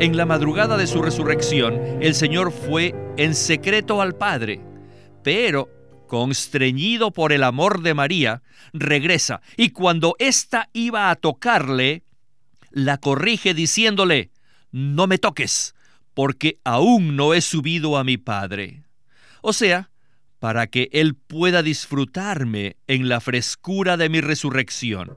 En la madrugada de su resurrección, el Señor fue en secreto al Padre, pero, constreñido por el amor de María, regresa y cuando ésta iba a tocarle, la corrige diciéndole, no me toques, porque aún no he subido a mi Padre. O sea, para que Él pueda disfrutarme en la frescura de mi resurrección.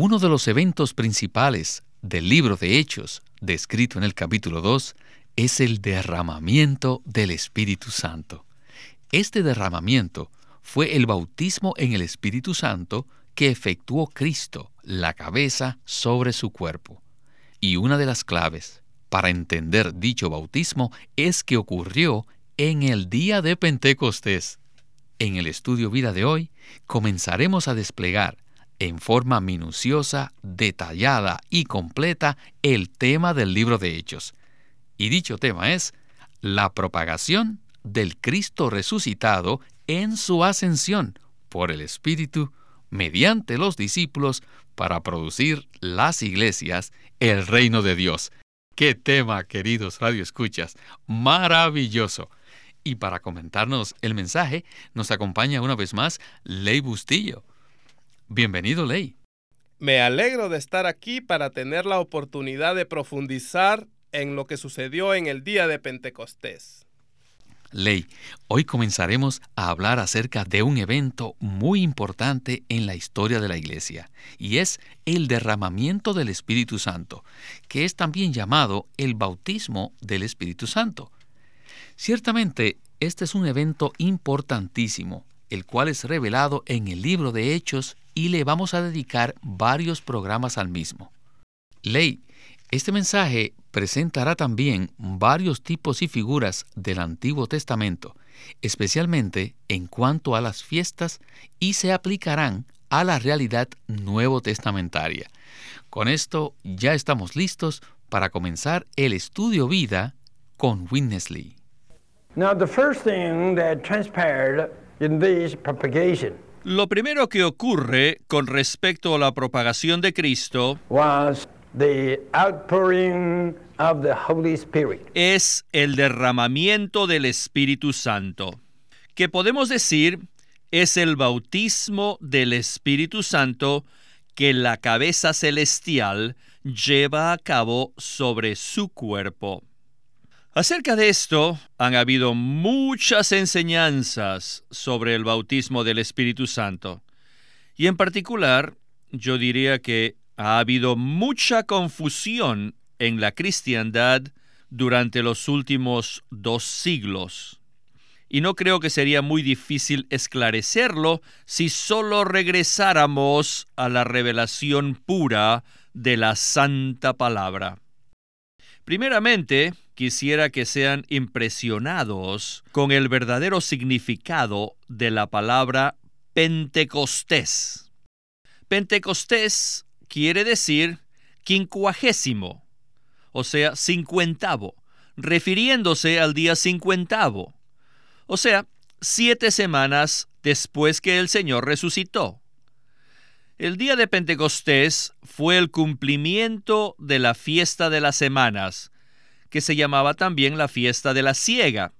Uno de los eventos principales del libro de Hechos, descrito en el capítulo 2, es el derramamiento del Espíritu Santo. Este derramamiento fue el bautismo en el Espíritu Santo que efectuó Cristo, la cabeza, sobre su cuerpo. Y una de las claves para entender dicho bautismo es que ocurrió en el día de Pentecostés. En el estudio vida de hoy comenzaremos a desplegar en forma minuciosa, detallada y completa el tema del libro de Hechos. Y dicho tema es la propagación del Cristo resucitado en su ascensión por el Espíritu mediante los discípulos para producir las iglesias, el reino de Dios. Qué tema, queridos radioescuchas, maravilloso. Y para comentarnos el mensaje, nos acompaña una vez más Ley Bustillo. Bienvenido, Ley. Me alegro de estar aquí para tener la oportunidad de profundizar en lo que sucedió en el día de Pentecostés. Ley, hoy comenzaremos a hablar acerca de un evento muy importante en la historia de la Iglesia, y es el derramamiento del Espíritu Santo, que es también llamado el bautismo del Espíritu Santo. Ciertamente, este es un evento importantísimo, el cual es revelado en el libro de Hechos y le vamos a dedicar varios programas al mismo. Ley, este mensaje presentará también varios tipos y figuras del Antiguo Testamento, especialmente en cuanto a las fiestas, y se aplicarán a la realidad nuevo testamentaria. Con esto ya estamos listos para comenzar el estudio vida con Witness Lee. Lo primero que ocurre con respecto a la propagación de Cristo es el derramamiento del Espíritu Santo, que podemos decir es el bautismo del Espíritu Santo que la cabeza celestial lleva a cabo sobre su cuerpo. Acerca de esto han habido muchas enseñanzas sobre el bautismo del Espíritu Santo. Y en particular, yo diría que ha habido mucha confusión en la cristiandad durante los últimos dos siglos. Y no creo que sería muy difícil esclarecerlo si solo regresáramos a la revelación pura de la santa palabra. Primeramente, quisiera que sean impresionados con el verdadero significado de la palabra Pentecostés. Pentecostés quiere decir quincuagésimo, o sea, cincuentavo, refiriéndose al día cincuentavo, o sea, siete semanas después que el Señor resucitó. El día de Pentecostés fue el cumplimiento de la fiesta de las semanas, que se llamaba también la fiesta de la siega.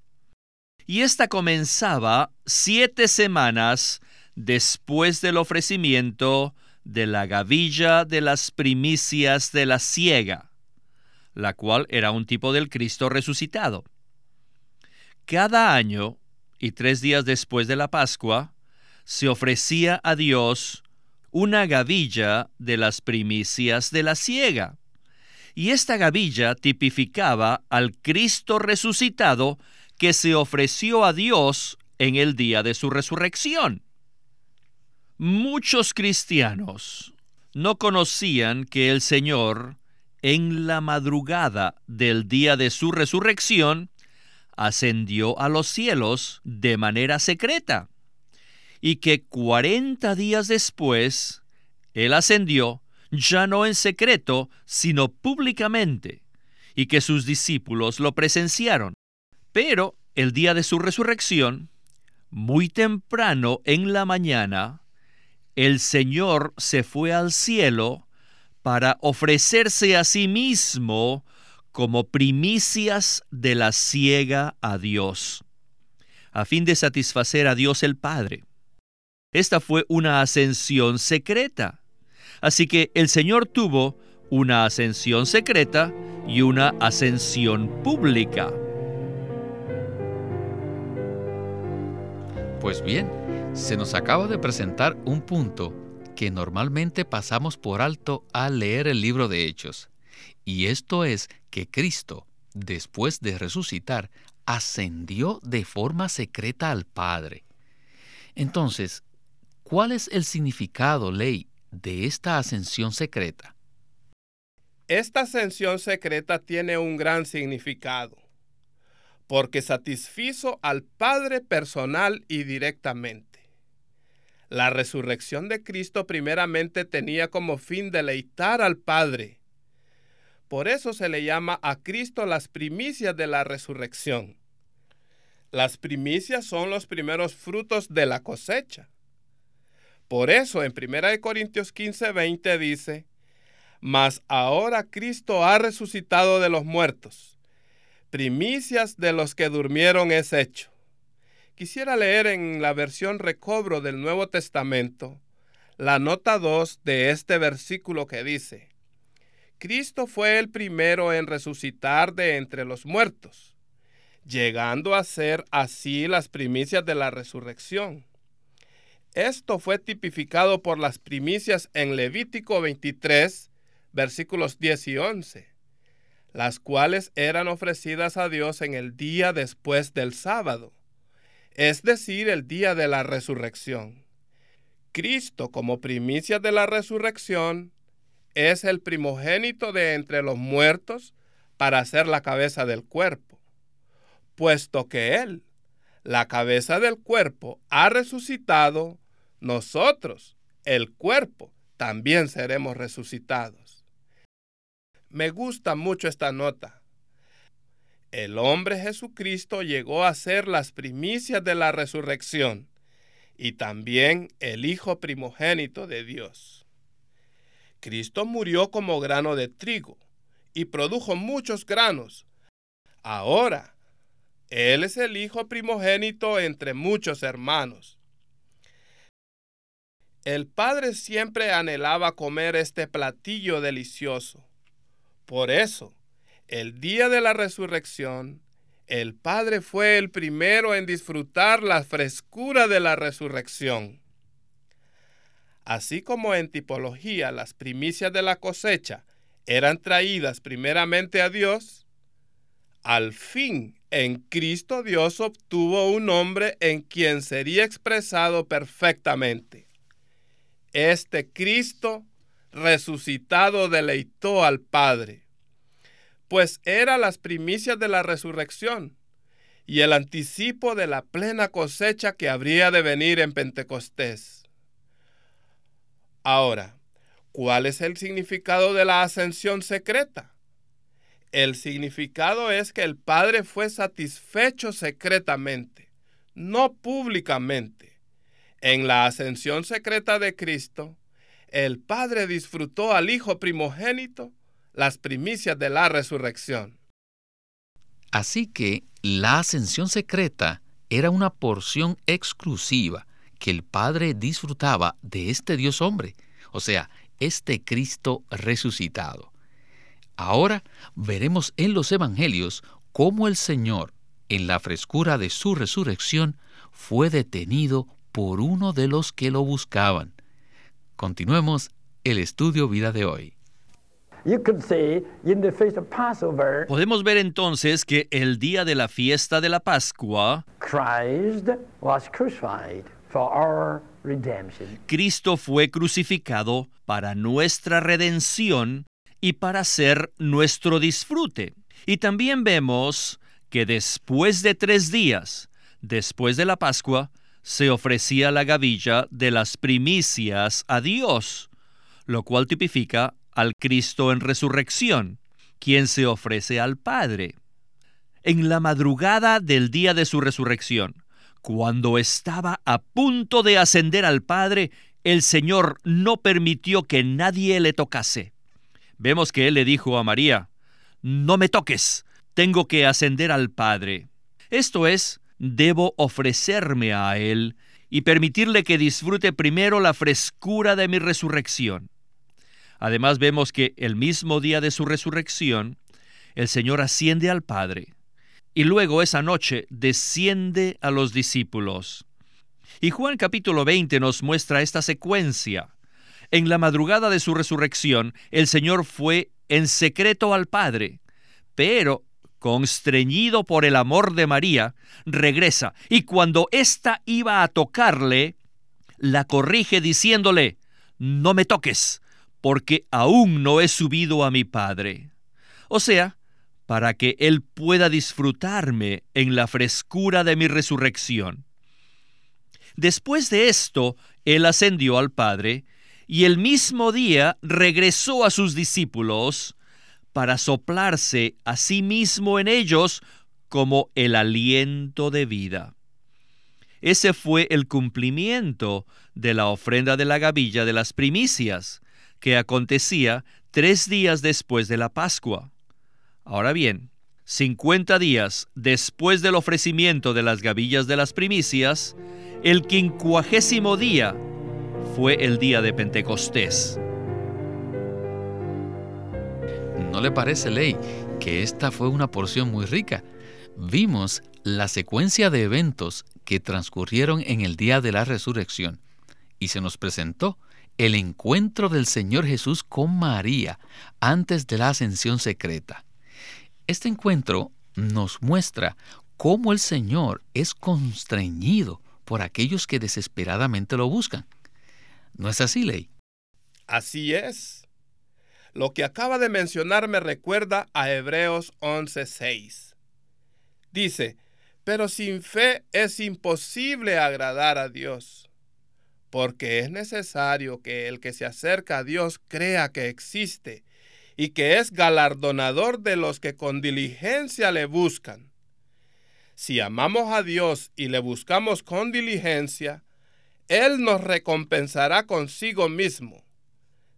Y esta comenzaba siete semanas después del ofrecimiento de la gavilla de las primicias de la siega, la cual era un tipo del Cristo resucitado. Cada año, y tres días después de la Pascua, se ofrecía a Dios una gavilla de las primicias de la siega. Y esta gavilla tipificaba al Cristo resucitado que se ofreció a Dios en el día de su resurrección. Muchos cristianos no conocían que el Señor, en la madrugada del día de su resurrección, ascendió a los cielos de manera secreta, y que cuarenta días después, Él ascendió ya no en secreto, sino públicamente, y que sus discípulos lo presenciaron. Pero el día de su resurrección, muy temprano en la mañana, el Señor se fue al cielo para ofrecerse a sí mismo como primicias de la ciega a Dios, a fin de satisfacer a Dios el Padre. Esta fue una ascensión secreta. Así que el Señor tuvo una ascensión secreta y una ascensión pública. Pues bien, se nos acaba de presentar un punto que normalmente pasamos por alto al leer el libro de Hechos. Y esto es que Cristo, después de resucitar, ascendió de forma secreta al Padre. Entonces, ¿cuál es el significado, Ley, de esta ascensión secreta? Esta ascensión secreta tiene un gran significado, porque satisfizo al Padre personal y directamente. La resurrección de Cristo primeramente tenía como fin deleitar al Padre. Por eso se le llama a Cristo las primicias de la resurrección. Las primicias son los primeros frutos de la cosecha. Por eso en 1 Corintios 15, 20 dice, Mas ahora Cristo ha resucitado de los muertos. Primicias de los que durmieron es hecho. Quisiera leer en la versión recobro del Nuevo Testamento la nota 2 de este versículo que dice, Cristo fue el primero en resucitar de entre los muertos, llegando a ser así las primicias de la resurrección. Esto fue tipificado por las primicias en Levítico 23, versículos 10 y 11, las cuales eran ofrecidas a Dios en el día después del sábado es decir, el día de la resurrección. Cristo, como primicia de la resurrección, es el primogénito de entre los muertos para ser la cabeza del cuerpo, puesto que Él, la cabeza del cuerpo, ha resucitado, nosotros, el cuerpo, también seremos resucitados. Me gusta mucho esta nota el hombre Jesucristo llegó a ser las primicias de la resurrección y también el Hijo primogénito de Dios. Cristo murió como grano de trigo y produjo muchos granos. Ahora, Él es el Hijo primogénito entre muchos hermanos. El Padre siempre anhelaba comer este platillo delicioso. Por eso, el día de la resurrección, el Padre fue el primero en disfrutar la frescura de la resurrección. Así como en tipología las primicias de la cosecha eran traídas primeramente a Dios, al fin en Cristo Dios obtuvo un hombre en quien sería expresado perfectamente. Este Cristo resucitado deleitó al Padre pues era las primicias de la resurrección y el anticipo de la plena cosecha que habría de venir en Pentecostés. Ahora, ¿cuál es el significado de la ascensión secreta? El significado es que el Padre fue satisfecho secretamente, no públicamente. En la ascensión secreta de Cristo, el Padre disfrutó al Hijo primogénito las primicias de la resurrección. Así que la ascensión secreta era una porción exclusiva que el Padre disfrutaba de este Dios hombre, o sea, este Cristo resucitado. Ahora veremos en los Evangelios cómo el Señor, en la frescura de su resurrección, fue detenido por uno de los que lo buscaban. Continuemos el estudio vida de hoy. Podemos ver entonces que el día de la fiesta de la Pascua, Cristo fue crucificado para nuestra redención y para ser nuestro disfrute. Y también vemos que después de tres días, después de la Pascua, se ofrecía la gavilla de las primicias a Dios, lo cual tipifica al Cristo en resurrección, quien se ofrece al Padre. En la madrugada del día de su resurrección, cuando estaba a punto de ascender al Padre, el Señor no permitió que nadie le tocase. Vemos que Él le dijo a María, No me toques, tengo que ascender al Padre. Esto es, debo ofrecerme a Él y permitirle que disfrute primero la frescura de mi resurrección. Además vemos que el mismo día de su resurrección, el Señor asciende al Padre y luego esa noche desciende a los discípulos. Y Juan capítulo 20 nos muestra esta secuencia. En la madrugada de su resurrección, el Señor fue en secreto al Padre, pero constreñido por el amor de María, regresa y cuando ésta iba a tocarle, la corrige diciéndole, no me toques, porque aún no he subido a mi Padre. O sea, para que Él pueda disfrutarme en la frescura de mi resurrección. Después de esto, Él ascendió al Padre, y el mismo día regresó a sus discípulos, para soplarse a sí mismo en ellos como el aliento de vida. Ese fue el cumplimiento de la ofrenda de la gavilla de las primicias, que acontecía tres días después de la Pascua. Ahora bien, cincuenta días después del ofrecimiento de las gavillas de las primicias, el quincuagésimo día fue el día de Pentecostés. ¿No le parece, Ley, que esta fue una porción muy rica? Vimos la secuencia de eventos que transcurrieron en el día de la resurrección y se nos presentó el encuentro del Señor Jesús con María antes de la ascensión secreta. Este encuentro nos muestra cómo el Señor es constreñido por aquellos que desesperadamente lo buscan. ¿No es así, Ley? Así es. Lo que acaba de mencionar me recuerda a Hebreos 11:6. Dice, pero sin fe es imposible agradar a Dios, porque es necesario que el que se acerca a Dios crea que existe y que es galardonador de los que con diligencia le buscan. Si amamos a Dios y le buscamos con diligencia, Él nos recompensará consigo mismo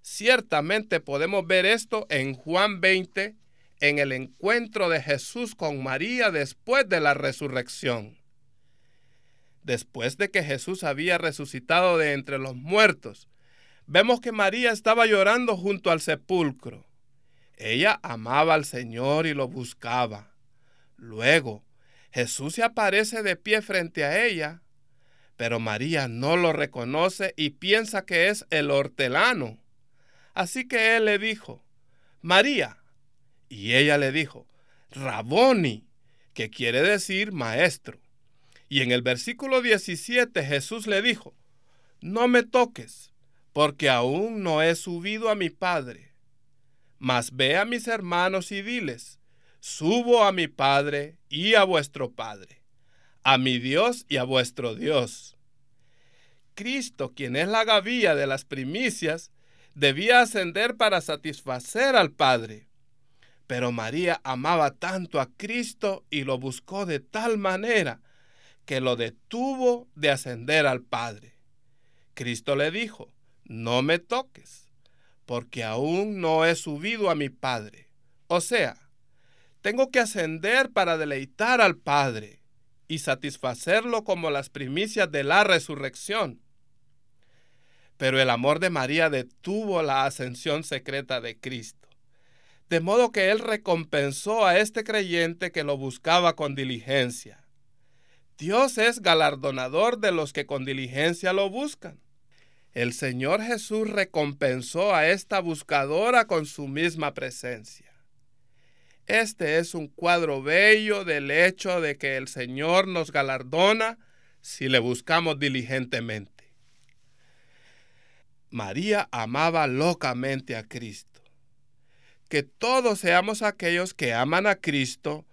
Ciertamente podemos ver esto en Juan 20, en el encuentro de Jesús con María después de la resurrección. Después de que Jesús había resucitado de entre los muertos, vemos que María estaba llorando junto al sepulcro. Ella amaba al Señor y lo buscaba. Luego, Jesús se aparece de pie frente a ella, pero María no lo reconoce y piensa que es el hortelano. Así que él le dijo, María. Y ella le dijo, Raboni, que quiere decir maestro. Y en el versículo 17 Jesús le dijo, No me toques, porque aún no he subido a mi Padre. Mas ve a mis hermanos y diles, Subo a mi Padre y a vuestro Padre, a mi Dios y a vuestro Dios. Cristo, quien es la gavilla de las primicias, debía ascender para satisfacer al Padre. Pero María amaba tanto a Cristo y lo buscó de tal manera que lo detuvo de ascender al Padre. Cristo le dijo, no me toques, porque aún no he subido a mi Padre. O sea, tengo que ascender para deleitar al Padre y satisfacerlo como las primicias de la resurrección. Pero el amor de María detuvo la ascensión secreta de Cristo. De modo que Él recompensó a este creyente que lo buscaba con diligencia. Dios es galardonador de los que con diligencia lo buscan. El Señor Jesús recompensó a esta buscadora con su misma presencia. Este es un cuadro bello del hecho de que el Señor nos galardona si le buscamos diligentemente. María amaba locamente a Cristo. Que todos seamos aquellos que aman a Cristo,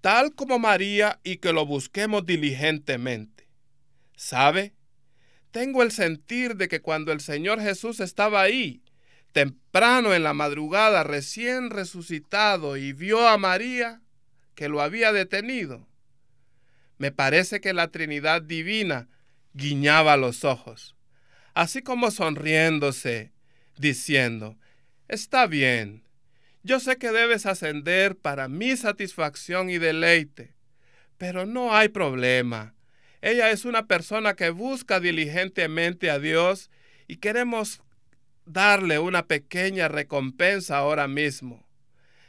tal como María, y que lo busquemos diligentemente. ¿Sabe? Tengo el sentir de que cuando el Señor Jesús estaba ahí, temprano en la madrugada, recién resucitado, y vio a María, que lo había detenido, me parece que la Trinidad Divina guiñaba los ojos, así como sonriéndose, diciendo, Está bien, yo sé que debes ascender para mi satisfacción y deleite, pero no hay problema. Ella es una persona que busca diligentemente a Dios y queremos darle una pequeña recompensa ahora mismo,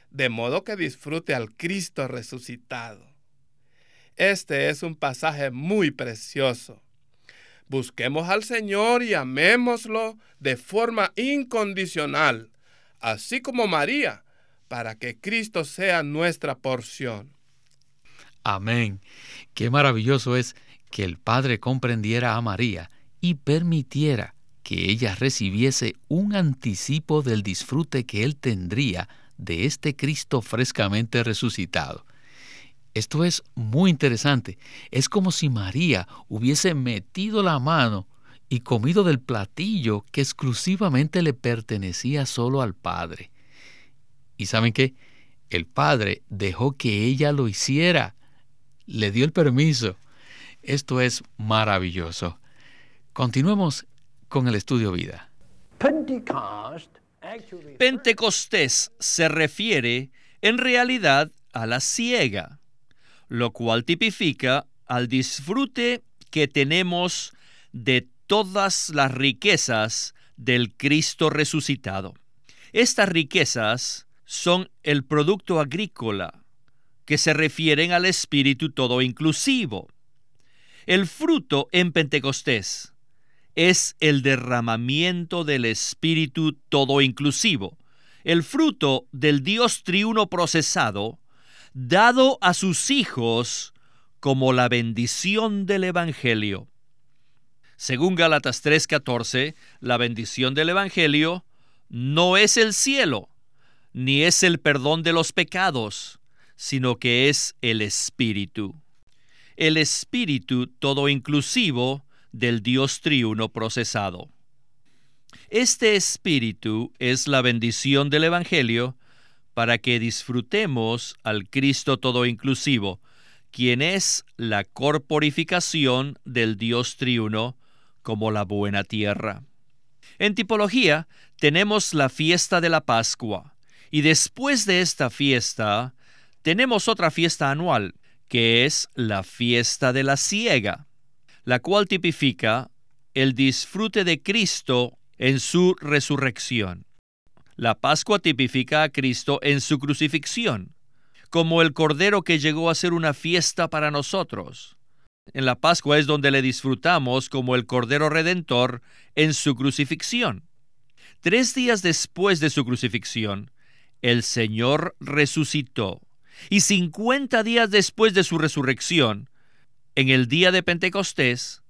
de modo que disfrute al Cristo resucitado. Este es un pasaje muy precioso. Busquemos al Señor y amémoslo de forma incondicional, así como María, para que Cristo sea nuestra porción. Amén. Qué maravilloso es que el Padre comprendiera a María y permitiera que ella recibiese un anticipo del disfrute que él tendría de este Cristo frescamente resucitado. Esto es muy interesante. Es como si María hubiese metido la mano y comido del platillo que exclusivamente le pertenecía solo al Padre. ¿Y saben qué? El Padre dejó que ella lo hiciera. Le dio el permiso. Esto es maravilloso. Continuemos con el estudio vida. Pentecostés se refiere en realidad a la ciega lo cual tipifica al disfrute que tenemos de todas las riquezas del Cristo resucitado. Estas riquezas son el producto agrícola, que se refieren al Espíritu todo inclusivo. El fruto en Pentecostés es el derramamiento del Espíritu todo inclusivo, el fruto del Dios triuno procesado, dado a sus hijos como la bendición del Evangelio. Según Gálatas 3:14, la bendición del Evangelio no es el cielo, ni es el perdón de los pecados, sino que es el Espíritu. El Espíritu todo inclusivo del Dios triuno procesado. Este Espíritu es la bendición del Evangelio para que disfrutemos al Cristo todo inclusivo, quien es la corporificación del Dios triuno como la buena tierra. En tipología tenemos la fiesta de la Pascua y después de esta fiesta tenemos otra fiesta anual, que es la fiesta de la siega, la cual tipifica el disfrute de Cristo en su resurrección. La Pascua tipifica a Cristo en su crucifixión, como el Cordero que llegó a ser una fiesta para nosotros. En la Pascua es donde le disfrutamos como el Cordero Redentor en su crucifixión. Tres días después de su crucifixión, el Señor resucitó. Y cincuenta días después de su resurrección, en el día de Pentecostés,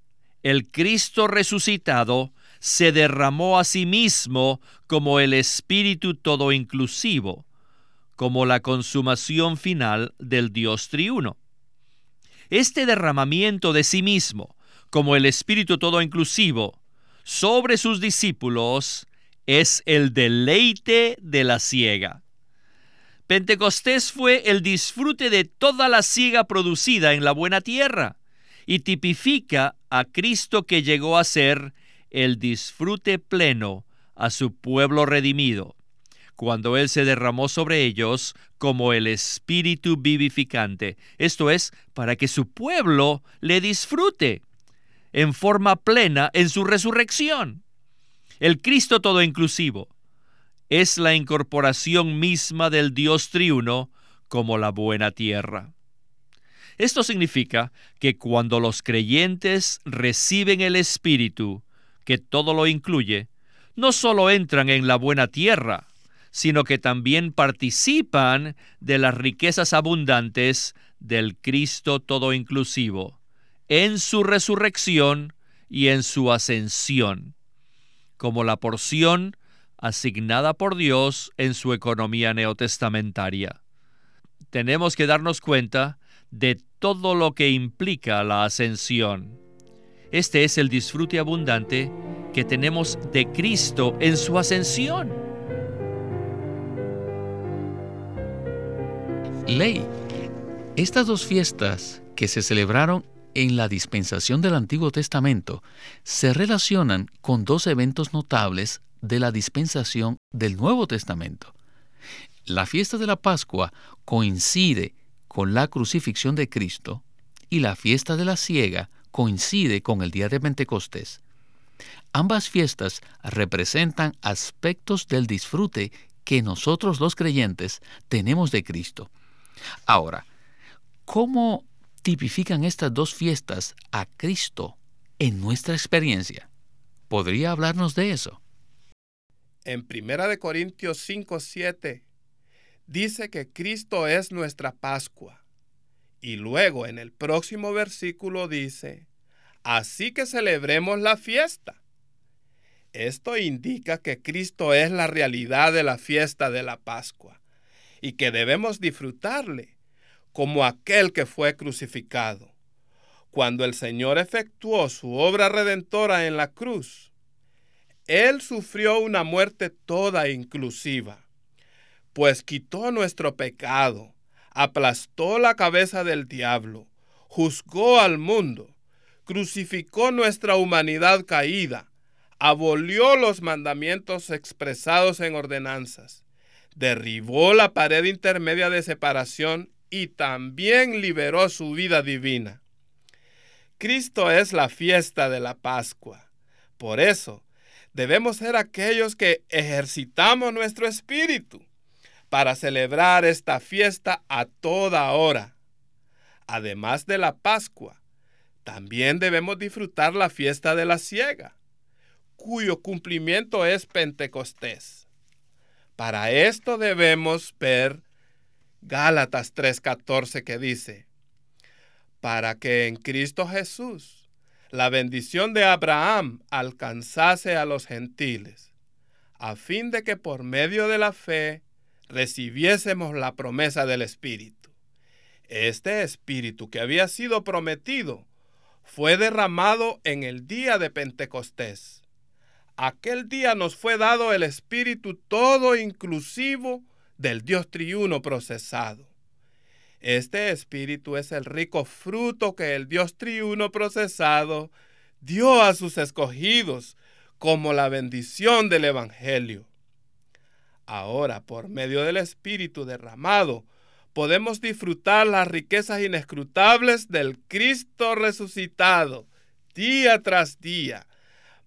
el Cristo resucitado se derramó a sí mismo como el Espíritu todo inclusivo, como la consumación final del Dios triuno. Este derramamiento de sí mismo, como el Espíritu todo inclusivo, sobre sus discípulos, es el deleite de la ciega. Pentecostés fue el disfrute de toda la siega producida en la buena tierra y tipifica a Cristo que llegó a ser el disfrute pleno a su pueblo redimido, cuando Él se derramó sobre ellos como el Espíritu vivificante, esto es, para que su pueblo le disfrute en forma plena en su resurrección. El Cristo todo inclusivo es la incorporación misma del Dios triuno como la buena tierra. Esto significa que cuando los creyentes reciben el Espíritu, que todo lo incluye, no solo entran en la buena tierra, sino que también participan de las riquezas abundantes del Cristo todo inclusivo, en su resurrección y en su ascensión. como la porción asignada por Dios en su economía neotestamentaria. Tenemos que darnos cuenta de todo lo que implica la ascensión. Este es el disfrute abundante que tenemos de Cristo en su ascensión. Ley. Estas dos fiestas que se celebraron en la dispensación del Antiguo Testamento se relacionan con dos eventos notables de la dispensación del Nuevo Testamento. La fiesta de la Pascua coincide con la crucifixión de Cristo y la fiesta de la ciega coincide con el día de Pentecostés. Ambas fiestas representan aspectos del disfrute que nosotros los creyentes tenemos de Cristo. Ahora, ¿cómo tipifican estas dos fiestas a Cristo en nuestra experiencia? ¿Podría hablarnos de eso? En 1 Corintios 5, 7 dice que Cristo es nuestra Pascua. Y luego en el próximo versículo dice, así que celebremos la fiesta. Esto indica que Cristo es la realidad de la fiesta de la Pascua y que debemos disfrutarle como aquel que fue crucificado. Cuando el Señor efectuó su obra redentora en la cruz, Él sufrió una muerte toda inclusiva, pues quitó nuestro pecado, aplastó la cabeza del diablo, juzgó al mundo, crucificó nuestra humanidad caída, abolió los mandamientos expresados en ordenanzas, derribó la pared intermedia de separación y también liberó su vida divina. Cristo es la fiesta de la Pascua. Por eso, debemos ser aquellos que ejercitamos nuestro espíritu para celebrar esta fiesta a toda hora. Además de la Pascua, también debemos disfrutar la fiesta de la ciega, cuyo cumplimiento es Pentecostés. Para esto debemos ver Gálatas 3:14 que dice, para que en Cristo Jesús la bendición de Abraham alcanzase a los gentiles, a fin de que por medio de la fe recibiésemos la promesa del Espíritu. Este Espíritu que había sido prometido fue derramado en el día de Pentecostés. Aquel día nos fue dado el Espíritu todo inclusivo del Dios triuno procesado. Este espíritu es el rico fruto que el Dios triuno procesado dio a sus escogidos como la bendición del Evangelio. Ahora, por medio del Espíritu derramado, podemos disfrutar las riquezas inescrutables del Cristo resucitado día tras día,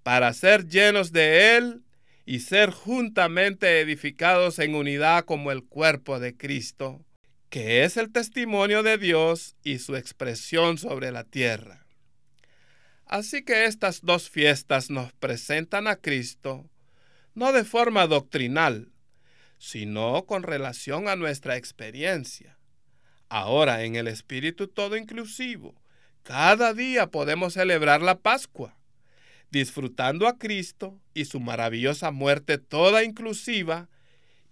para ser llenos de Él y ser juntamente edificados en unidad como el cuerpo de Cristo, que es el testimonio de Dios y su expresión sobre la tierra. Así que estas dos fiestas nos presentan a Cristo no de forma doctrinal, sino con relación a nuestra experiencia. Ahora, en el espíritu todo inclusivo, cada día podemos celebrar la Pascua disfrutando a Cristo y su maravillosa muerte toda inclusiva,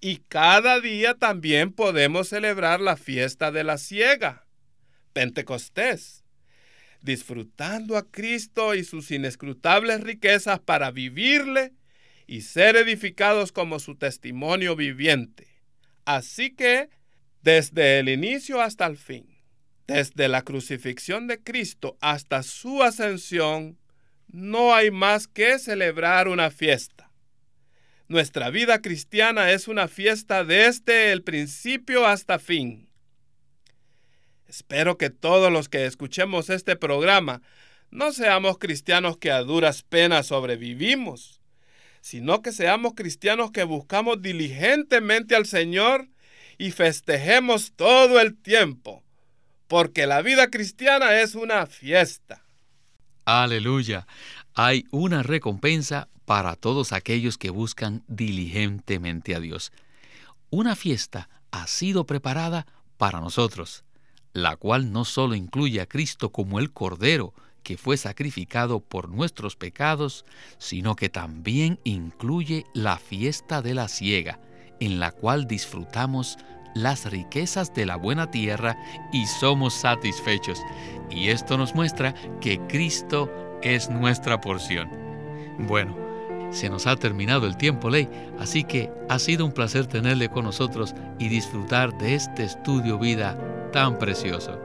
y cada día también podemos celebrar la fiesta de la ciega, Pentecostés, disfrutando a Cristo y sus inescrutables riquezas para vivirle y ser edificados como su testimonio viviente. Así que, desde el inicio hasta el fin, desde la crucifixión de Cristo hasta su ascensión, no hay más que celebrar una fiesta. Nuestra vida cristiana es una fiesta desde el principio hasta fin. Espero que todos los que escuchemos este programa no seamos cristianos que a duras penas sobrevivimos, sino que seamos cristianos que buscamos diligentemente al Señor y festejemos todo el tiempo, porque la vida cristiana es una fiesta. Aleluya. Hay una recompensa para todos aquellos que buscan diligentemente a Dios. Una fiesta ha sido preparada para nosotros, la cual no solo incluye a Cristo como el Cordero que fue sacrificado por nuestros pecados, sino que también incluye la fiesta de la siega, en la cual disfrutamos las riquezas de la buena tierra y somos satisfechos. Y esto nos muestra que Cristo es nuestra porción. Bueno, se nos ha terminado el tiempo, Ley, así que ha sido un placer tenerle con nosotros y disfrutar de este estudio vida tan precioso.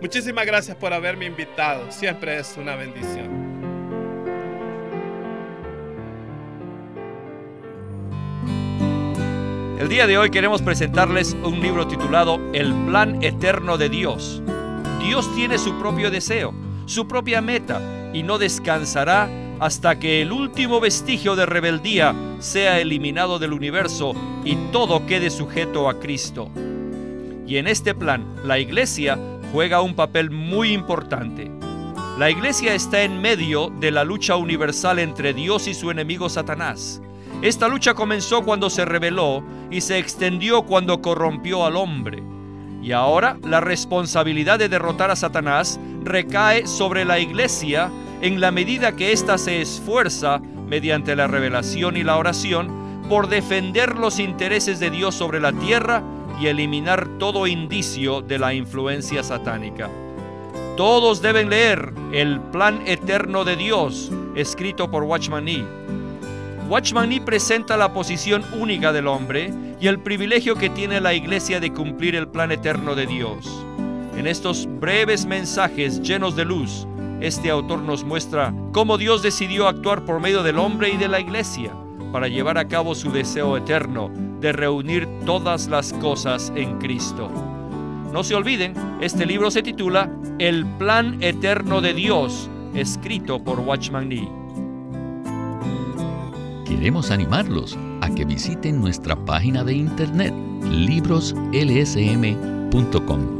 Muchísimas gracias por haberme invitado, siempre es una bendición. El día de hoy queremos presentarles un libro titulado El plan eterno de Dios. Dios tiene su propio deseo, su propia meta, y no descansará hasta que el último vestigio de rebeldía sea eliminado del universo y todo quede sujeto a Cristo. Y en este plan, la iglesia juega un papel muy importante. La iglesia está en medio de la lucha universal entre Dios y su enemigo Satanás. Esta lucha comenzó cuando se rebeló y se extendió cuando corrompió al hombre. Y ahora la responsabilidad de derrotar a Satanás recae sobre la iglesia en la medida que ésta se esfuerza mediante la revelación y la oración por defender los intereses de Dios sobre la tierra y eliminar todo indicio de la influencia satánica. Todos deben leer El Plan Eterno de Dios, escrito por Watchman Nee Watchman Nee presenta la posición única del hombre y el privilegio que tiene la iglesia de cumplir el plan eterno de Dios. En estos breves mensajes llenos de luz, este autor nos muestra cómo Dios decidió actuar por medio del hombre y de la iglesia para llevar a cabo su deseo eterno de reunir todas las cosas en Cristo. No se olviden, este libro se titula El plan eterno de Dios, escrito por Watchman Nee. Queremos animarlos a que visiten nuestra página de internet libroslsm.com.